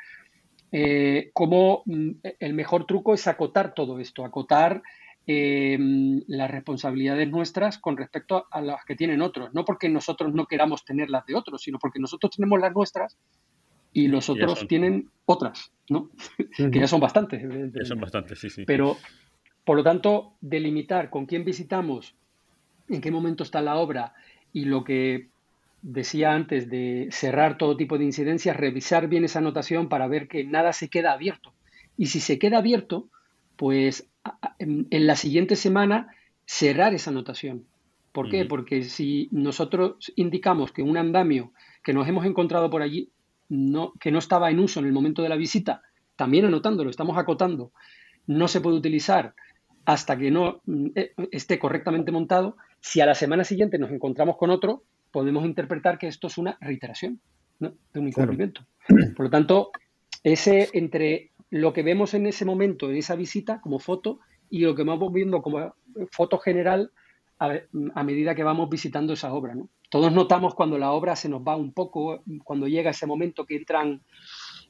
Eh, como mm, el mejor truco es acotar todo esto, acotar Em, las responsabilidades nuestras con respecto a las que tienen otros. No porque nosotros no queramos tener las de otros, sino porque nosotros tenemos las nuestras y los otros tienen otras, ¿no? [laughs] que ya son bastantes. Ya son bastantes, sí, sí. Pero, por lo tanto, delimitar con quién visitamos, en qué momento está la obra y lo que decía antes de cerrar todo tipo de incidencias, revisar bien esa anotación para ver que nada se queda abierto. Y si se queda abierto, pues en, la siguiente semana cerrar esa anotación. ¿Por qué? Porque si nosotros indicamos que un andamio que nos hemos encontrado por allí, no, que no estaba en uso en el momento de la visita, también anotándolo, estamos acotando, no se puede utilizar hasta que no eh, esté correctamente montado, si a la semana siguiente nos encontramos con otro, podemos interpretar que esto es una reiteración de un incumplimiento. [clears throat] Por lo tanto, ese entre lo que vemos en ese momento, en esa visita, como foto, y lo que vamos viendo como foto general a, medida que vamos visitando esa obra. ¿no? Todos notamos cuando la obra se nos va un poco, cuando llega ese momento que entran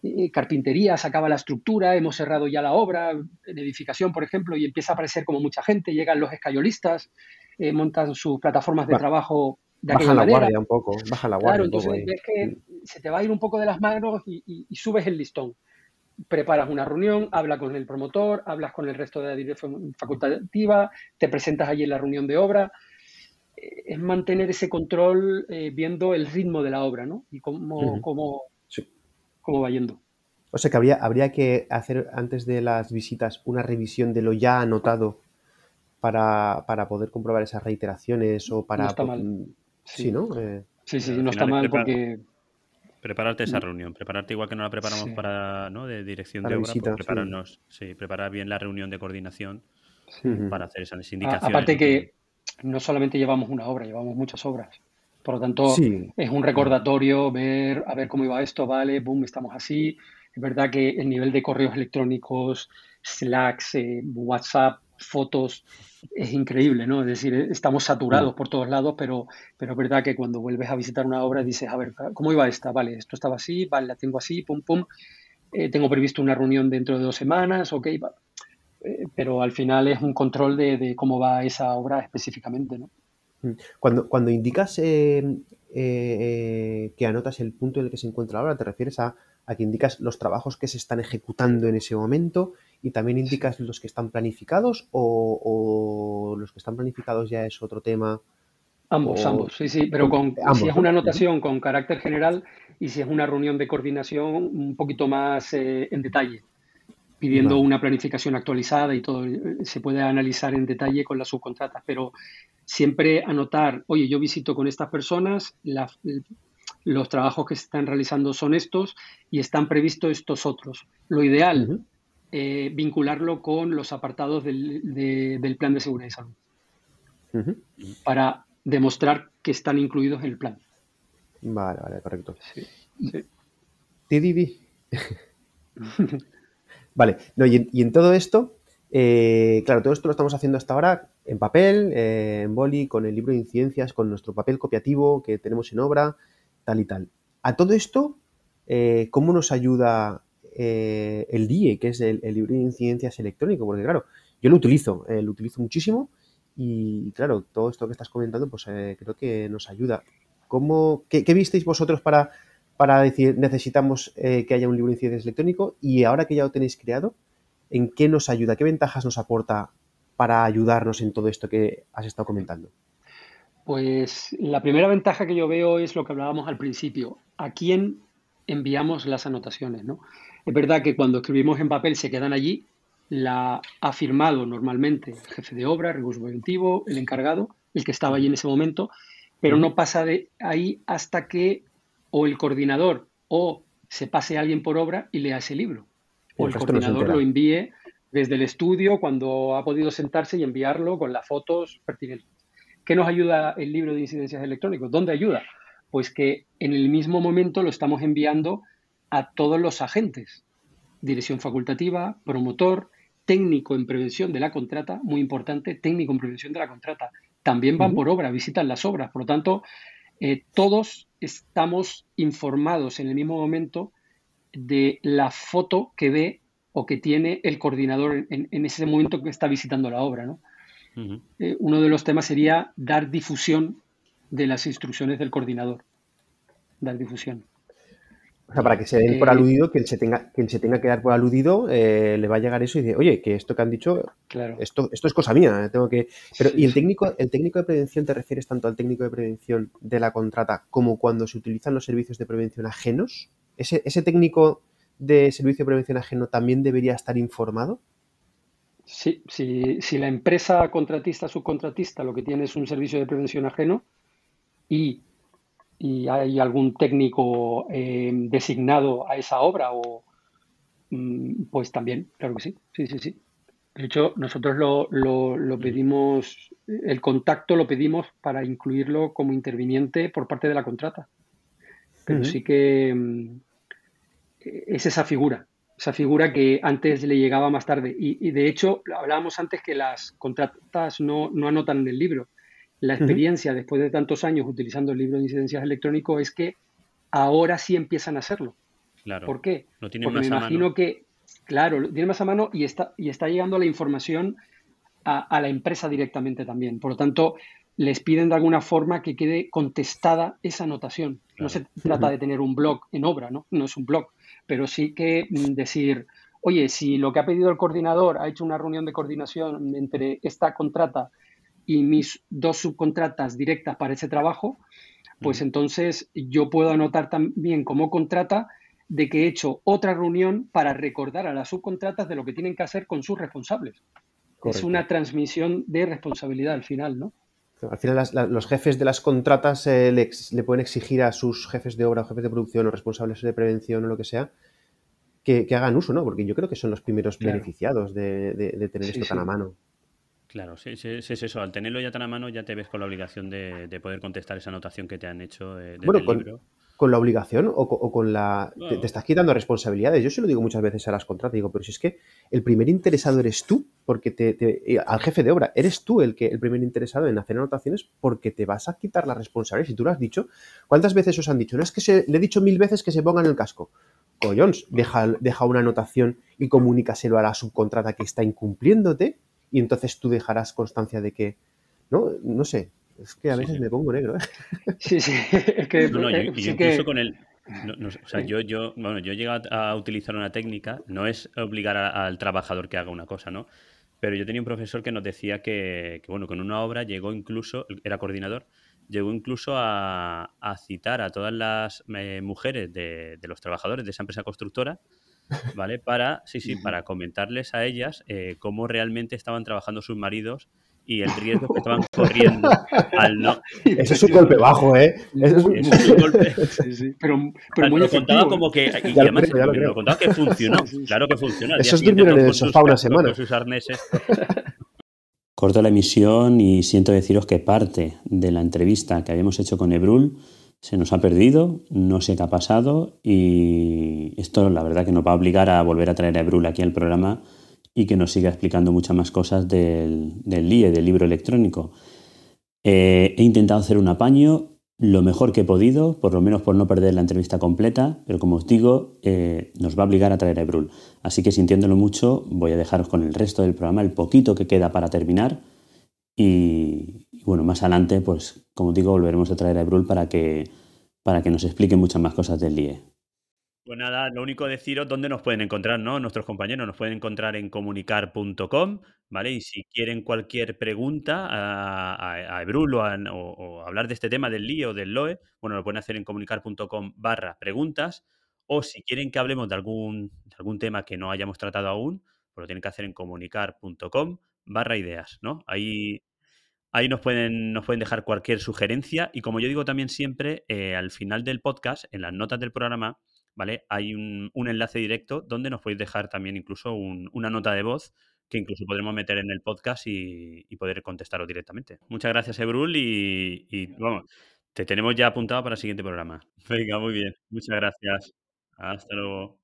eh, carpinterías, acaba la estructura, hemos cerrado ya la obra, en edificación, por ejemplo, y empieza a aparecer como mucha gente, llegan los escayolistas, eh, montan sus plataformas de trabajo baja la guardia un poco, baja la guardia. Claro, entonces ves que se te va a ir un poco de las manos y subes el listón preparas una reunión, hablas con el promotor, hablas con el resto de la dirección facultativa, te presentas allí en la reunión de obra. Eh, es mantener ese control eh, viendo el ritmo de la obra, ¿no? Y cómo, cómo, cómo, va yendo. O sea que habría, habría que hacer antes de las visitas una revisión de lo ya anotado para, poder comprobar esas reiteraciones o para... No está mal. Sí, ¿no? Eh, sí, sí, no está mal porque Prepararte esa mm. reunión, prepararte igual que no la preparamos para, ¿no? De dirección de obra, pues prepararnos, sí. preparar bien la reunión de coordinación para hacer esas indicaciones. aparte que no solamente llevamos una obra, llevamos muchas obras. Por lo tanto, es un recordatorio ver a ver cómo iba esto, vale, boom, estamos así. Es verdad que el nivel de correos electrónicos, Slacks, eh, WhatsApp, fotos, es increíble, ¿no? Es decir, estamos saturados mm. por todos lados, pero, pero es verdad que cuando vuelves a visitar una obra dices, a ver, ¿cómo iba esta? Vale, esto estaba así, vale, la tengo así, pum, pum. Eh, tengo previsto una reunión dentro de dos semanas, ok, eh, pero al final es un control de, cómo va esa obra específicamente, ¿no? Mm. Cuando, cuando indicas eh, que anotas el punto en el que se encuentra la obra, ¿te refieres a, a que indicas los trabajos que se están ejecutando en ese momento y también indicas los que están planificados o, los que están planificados ya es otro tema. Ambos, ambos, sí, sí, pero con, si es una anotación con carácter general y si es una reunión de coordinación un poquito más eh, en detalle, pidiendo una planificación actualizada y todo, eh, se puede analizar en detalle con las subcontratas, pero siempre anotar, oye, yo visito con estas personas, los trabajos que se están realizando son estos y están previstos estos otros. Lo ideal, eh, vincularlo con los apartados del, plan de seguridad y salud. Para demostrar que están incluidos en el plan. Vale, vale, correcto. Sí, [laughs] vale, y, en, todo esto, eh, claro, todo esto lo estamos haciendo hasta ahora en papel, eh, en boli, con el libro de incidencias, con nuestro papel copiativo que tenemos en obra, tal y tal. A todo esto, ¿cómo nos ayuda eh, el DIE, que es el, libro de incidencias electrónico, porque claro, yo lo utilizo, eh, lo utilizo muchísimo y claro, todo esto que estás comentando, pues eh, creo que nos ayuda. ¿Cómo, qué, visteis vosotros para, para decir necesitamos que haya un libro de incidencias electrónico y ahora que ya lo tenéis creado, ¿en qué nos ayuda? ¿Qué ventajas nos aporta para ayudarnos en todo esto que has estado comentando? Pues la primera ventaja que yo veo es lo que hablábamos al principio. ¿A quién enviamos las anotaciones? ¿no? Es verdad que cuando escribimos en papel se quedan allí, la ha firmado normalmente el jefe de obra, el recurso preventivo, el encargado, el que estaba allí en ese momento, pero no pasa de ahí hasta que o el coordinador o se pase alguien por obra y lea ese libro. O el, coordinador lo envíe desde el estudio cuando ha podido sentarse y enviarlo con las fotos pertinentes. ¿Qué nos ayuda el libro de incidencias electrónicos? ¿Dónde ayuda? Pues que en el mismo momento lo estamos enviando a todos los agentes. Dirección facultativa, promotor, técnico en prevención de la contrata, muy importante, técnico en prevención de la contrata. También van por obra, visitan las obras. Por lo tanto, eh, todos estamos informados en el mismo momento de la foto que ve o que tiene el coordinador en, ese momento que está visitando la obra. Eh, uno de los temas sería dar difusión de las instrucciones del coordinador. Dar difusión. O sea, para que se den por eh, aludido, quien se tenga, quien se tenga que dar por aludido, eh, le va a llegar eso y dice, oye, que esto que han dicho, claro. esto, esto es cosa mía, tengo que. Pero, ¿y el técnico, el técnico de prevención te refieres tanto al técnico de prevención de la contrata como cuando se utilizan los servicios de prevención ajenos? ¿Ese, ese técnico de servicio de prevención ajeno también debería estar informado? Sí, si, si la empresa contratista subcontratista lo que tiene es un servicio de prevención ajeno y y hay algún técnico eh, designado a esa obra o mm, pues también, claro que sí, sí, sí, sí. De hecho, nosotros lo, lo, pedimos, el contacto lo pedimos para incluirlo como interviniente por parte de la contrata. Pero sí que mm, es esa figura, esa figura que antes le llegaba más tarde. Y, y, de hecho, hablábamos antes que las contratas no, no anotan en el libro. La experiencia, después de tantos años utilizando el libro de incidencias electrónico, es que ahora sí empiezan a hacerlo. Claro. ¿Por qué? Porque me imagino que, claro, lo tiene más a mano y está, y está llegando la información a, la empresa directamente también. Por lo tanto, les piden de alguna forma que quede contestada esa anotación. No se trata de tener un blog en obra, ¿no? No es un blog, pero sí que mm, decir, oye, si lo que ha pedido el coordinador ha hecho una reunión de coordinación entre esta contrata y mis dos subcontratas directas para ese trabajo, pues entonces yo puedo anotar también como contrata de que he hecho otra reunión para recordar a las subcontratas de lo que tienen que hacer con sus responsables. Es una transmisión de responsabilidad al final, ¿no? Al final los jefes de las contratas eh, le, pueden exigir a sus jefes de obra o jefes de producción o responsables de prevención o lo que sea que, hagan uso, ¿no? Porque yo creo que son los primeros beneficiados de, tener esto tan a mano. Claro, sí, sí, es eso. Al tenerlo ya tan a mano, ya te ves con la obligación de, poder contestar esa anotación que te han hecho eh, bueno, con, libro. Con la obligación o, con la. Te, estás quitando responsabilidades. Yo se lo digo muchas veces a las contratas, digo, pero si es que el primer interesado eres tú, porque te, eh, al jefe de obra, eres tú el que el primer interesado en hacer anotaciones porque te vas a quitar la responsabilidad. Si tú lo has dicho, ¿cuántas veces os han dicho? No es que se, le he dicho mil veces que se pongan el casco. Collons, deja, deja una anotación y comunícaselo a la subcontrata que está incumpliéndote y entonces tú dejarás constancia de que, no, no sé, es que a veces me pongo negro. ¿eh? [laughs] Sí, sí, es que... No, no, yo, eh, incluso con el... o sea, yo, yo, bueno, yo he llegado a utilizar una técnica, no es obligar al trabajador que haga una cosa, ¿no? Pero yo tenía un profesor que nos decía que, que bueno, con una obra llegó incluso, era coordinador, llegó incluso a, a citar a todas las eh, mujeres de, de, los trabajadores de esa empresa constructora ¿vale? Para, sí, sí, para comentarles a ellas eh, cómo realmente estaban trabajando sus maridos y el riesgo que estaban [laughs] corriendo al no. Eso es un golpe bajo, ¿eh? Eso es un, golpe. [laughs] Sí, sí. Pero, pero muy lo contaba como que. Y además lo, contaba que funcionó. Claro que funcionó. Eso es dormir en el sofá una semana. sus arneses. Corto la emisión y siento deciros que parte de la entrevista que habíamos hecho con Ebrul se nos ha perdido, no sé qué ha pasado y esto la verdad que nos va a obligar a volver a traer a Ebrul aquí al programa y que nos siga explicando muchas más cosas del, del LIE, del libro electrónico. Eh, he intentado hacer un apaño, lo mejor que he podido, por lo menos por no perder la entrevista completa, pero como os digo, eh, nos va a obligar a traer a Ebrul. Así que sintiéndolo mucho, voy a dejaros con el resto del programa, el poquito que queda para terminar. Y, bueno, más adelante, pues como digo, volveremos a traer a Ebrul para que, para que nos explique muchas más cosas del LIE. Pues nada, lo único deciros dónde nos pueden encontrar, ¿no? Nuestros compañeros nos pueden encontrar en comunicar.com, ¿vale? Y si quieren cualquier pregunta a, a, Ebrul o, hablar de este tema del LIE o del LOE, bueno, lo pueden hacer en comunicar.com barra preguntas. O si quieren que hablemos de algún, de algún tema que no hayamos tratado aún, pues lo tienen que hacer en comunicar.com barra ideas, ¿no? Ahí Ahí nos pueden, nos pueden dejar cualquier sugerencia y como yo digo también siempre, eh, al final del podcast, en las notas del programa, ¿vale? Hay un, enlace directo donde nos podéis dejar también incluso una nota de voz que incluso podremos meter en el podcast y, poder contestaros directamente. Muchas gracias, Ebrul, y, y vamos, te tenemos ya apuntado para el siguiente programa. [laughs] Venga, muy bien. Muchas gracias. Hasta luego.